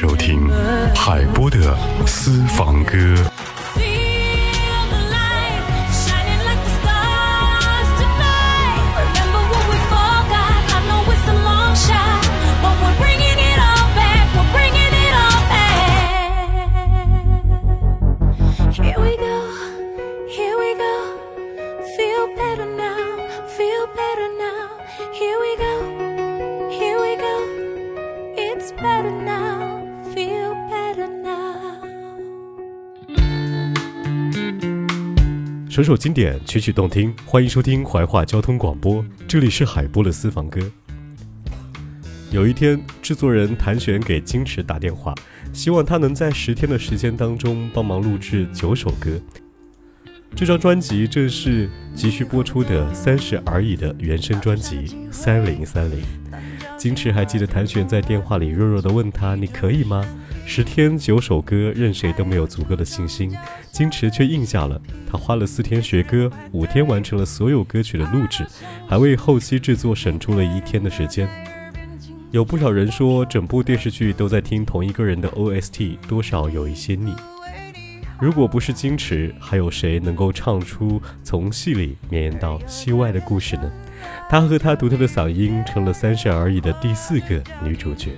收听海波的私房歌。首首经典，曲曲动听，欢迎收听怀化交通广播，这里是海波的私房歌。有一天，制作人谭旋给金池打电话，希望他能在十天的时间当中帮忙录制九首歌。这张专辑正是急需播出的《三十而已》的原声专辑《三零三零》。金池还记得谭旋在电话里弱弱地问他：“你可以吗？”十天九首歌，任谁都没有足够的信心。金池却应下了，他花了四天学歌，五天完成了所有歌曲的录制，还为后期制作省出了一天的时间。有不少人说，整部电视剧都在听同一个人的 OST，多少有一些腻。如果不是金池，还有谁能够唱出从戏里绵延到戏外的故事呢？她和她独特的嗓音，成了《三十而已》的第四个女主角。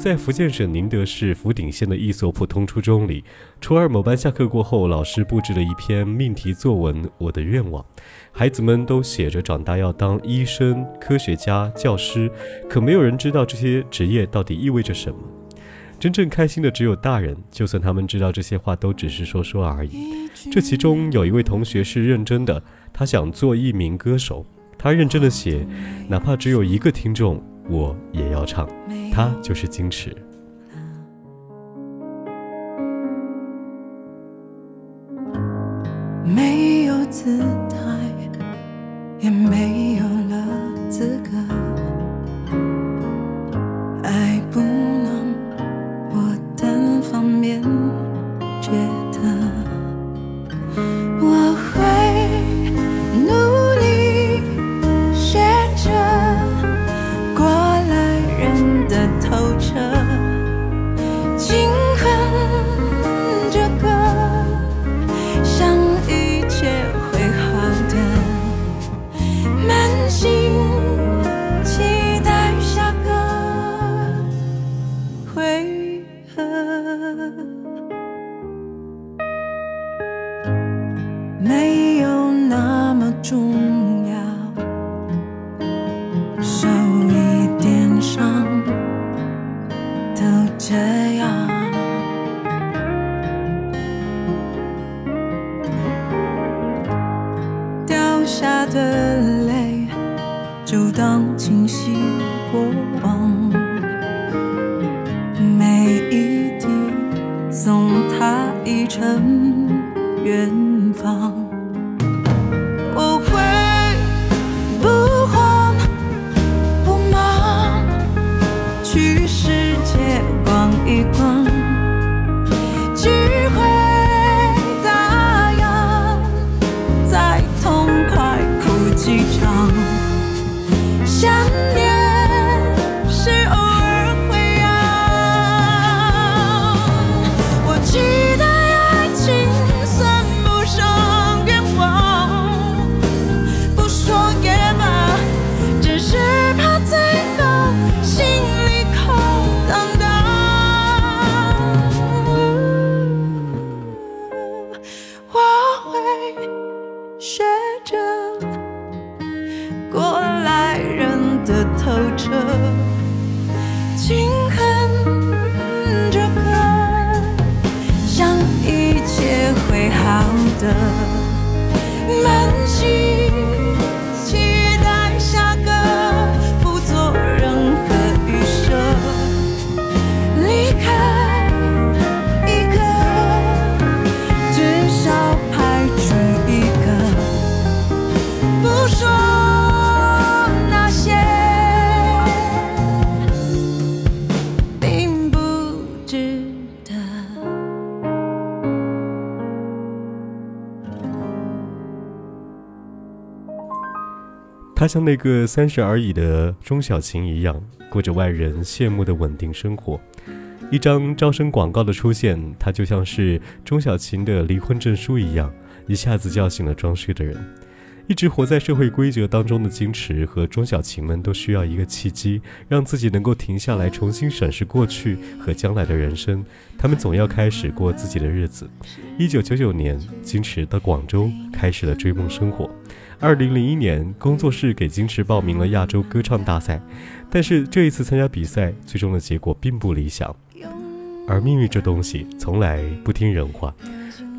在福建省宁德市福鼎县的一所普通初中里，初二某班下课过后，老师布置了一篇命题作文《我的愿望》，孩子们都写着长大要当医生、科学家、教师，可没有人知道这些职业到底意味着什么。真正开心的只有大人，就算他们知道这些话都只是说说而已。这其中有一位同学是认真的，他想做一名歌手，他认真的写，哪怕只有一个听众，我也要唱。他就是矜持。没有姿态，也没有了资格。像那个三十而已的钟小琴一样，过着外人羡慕的稳定生活。一张招生广告的出现，他就像是钟小琴的离婚证书一样，一下子叫醒了装睡的人。一直活在社会规则当中的金池和钟小琴们都需要一个契机，让自己能够停下来，重新审视过去和将来的人生。他们总要开始过自己的日子。一九九九年，金池到广州开始了追梦生活。二零零一年，工作室给金池报名了亚洲歌唱大赛，但是这一次参加比赛，最终的结果并不理想。而命运这东西从来不听人话。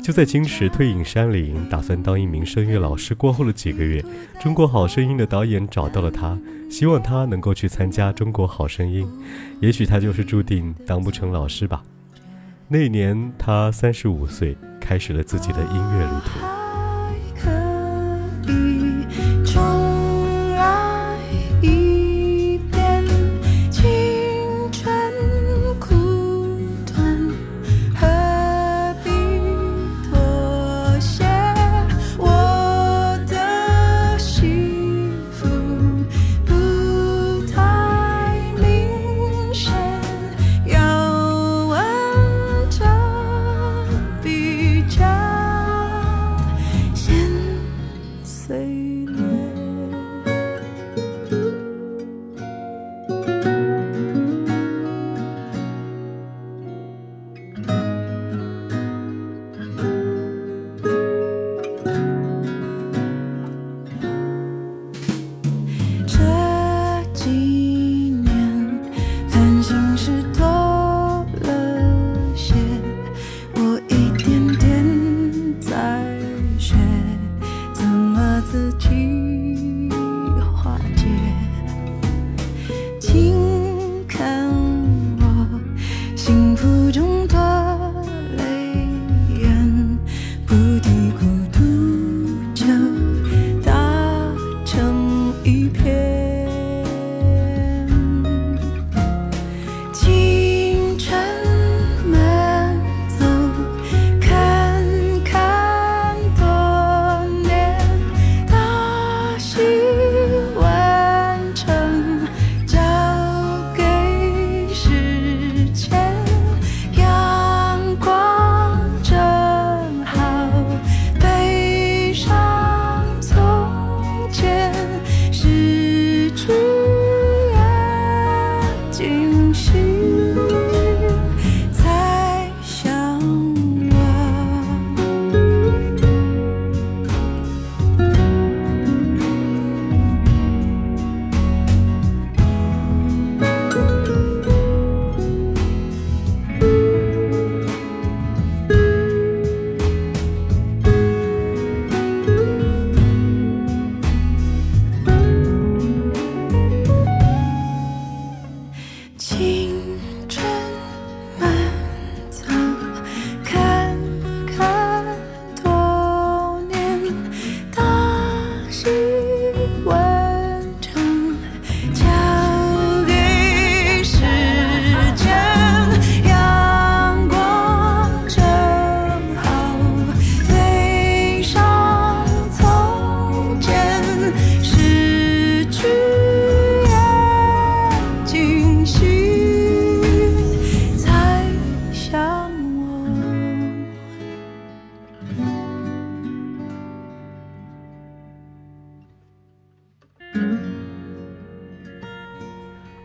就在金池退隐山林，打算当一名声乐老师过后的几个月，《中国好声音》的导演找到了他，希望他能够去参加《中国好声音》。也许他就是注定当不成老师吧。那一年，他三十五岁，开始了自己的音乐旅途。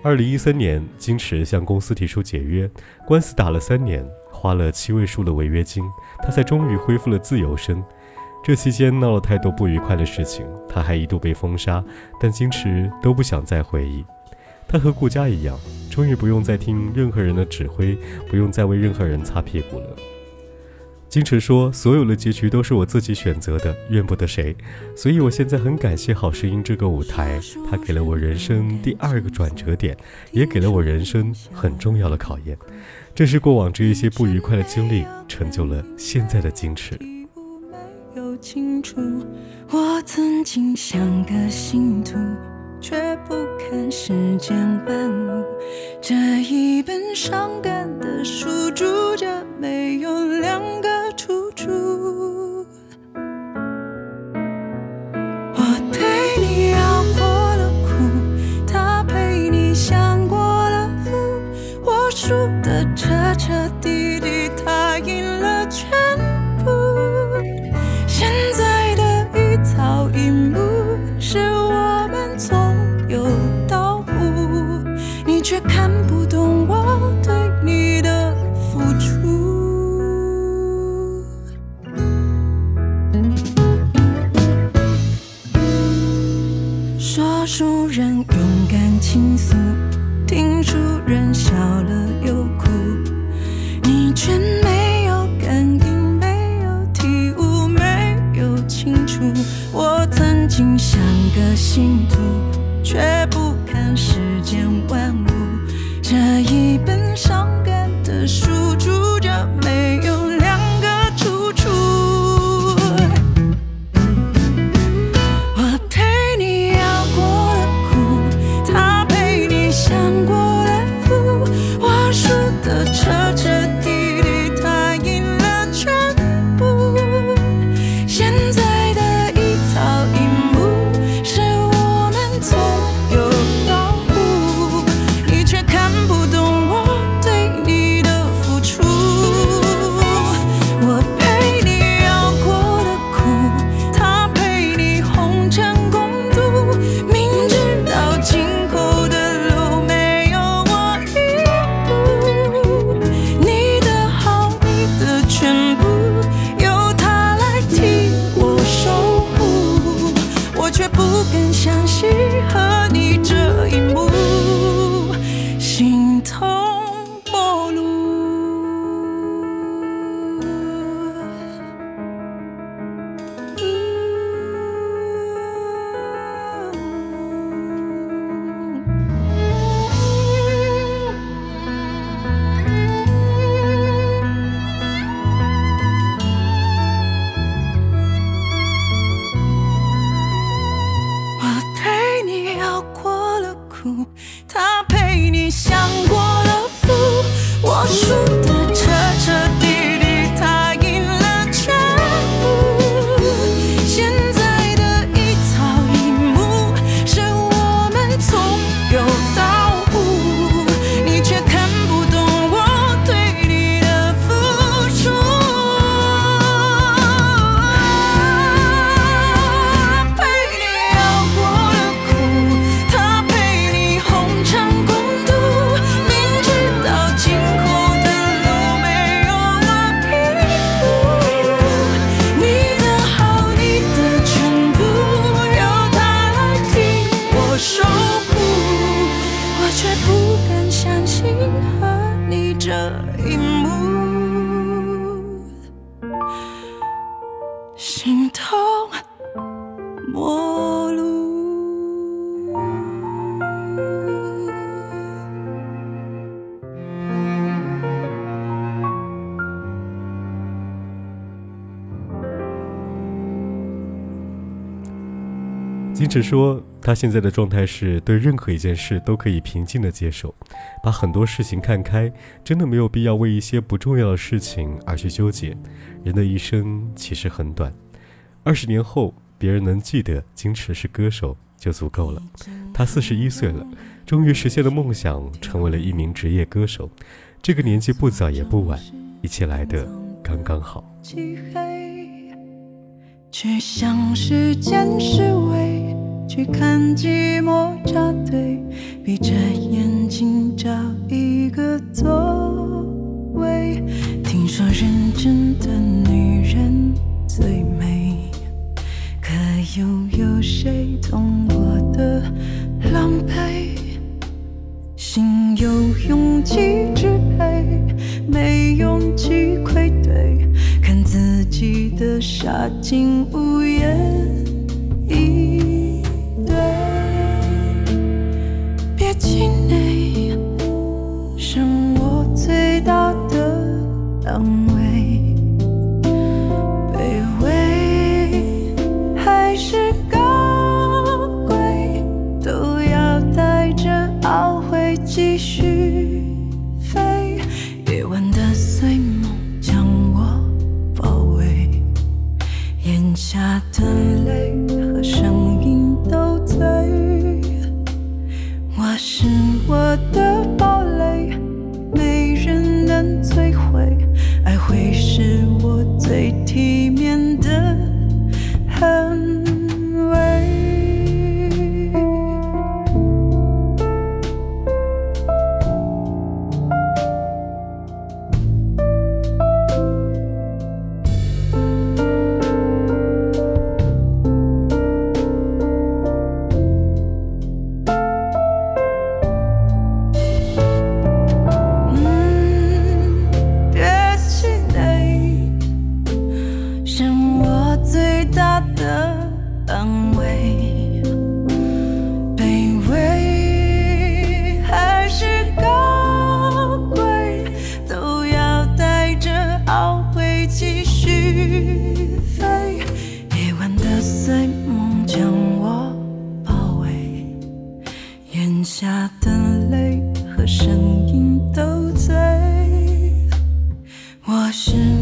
二零一三年，金池向公司提出解约，官司打了三年，花了七位数的违约金，他才终于恢复了自由身。这期间闹了太多不愉快的事情，他还一度被封杀，但金池都不想再回忆。他和顾佳一样，终于不用再听任何人的指挥，不用再为任何人擦屁股了。金池说：“所有的结局都是我自己选择的，怨不得谁。所以我现在很感谢《好声音》这个舞台，它给了我人生第二个转折点，也给了我人生很重要的考验。正是过往这一些不愉快的经历，成就了现在的金池。”我曾经像个信徒，却不看世间万物。这一本伤感的书，住着没有两个。出处，我曾经像个信徒，却不看世间万物。这一本伤感的书，注要过了苦，他陪你享过了福，我输的。却不敢相信和你这一幕。金池说，他现在的状态是对任何一件事都可以平静的接受，把很多事情看开，真的没有必要为一些不重要的事情而去纠结。人的一生其实很短，二十年后别人能记得金池是歌手就足够了。他四十一岁了，终于实现了梦想，成为了一名职业歌手。这个年纪不早也不晚，一切来得刚刚好。去向时间示威。去看寂寞扎堆闭着眼睛找一个座位听说认真的女人最美。可又有谁懂我的狼狈心有勇气支配没勇气愧对看自己的傻竟无言以你是我最大的浪漫。我是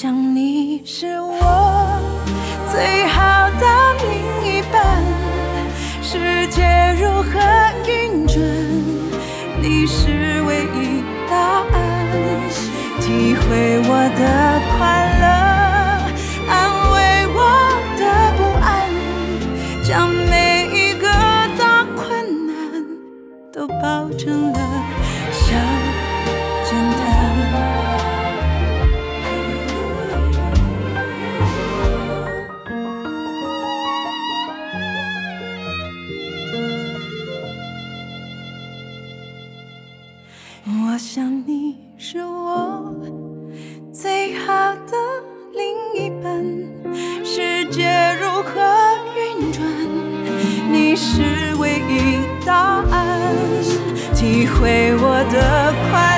想你是我最好的另一半，世界如何运转，你是唯一答案，体会我的快乐。我想你是我最好的另一半，世界如何运转，你是唯一答案，体会我的快乐。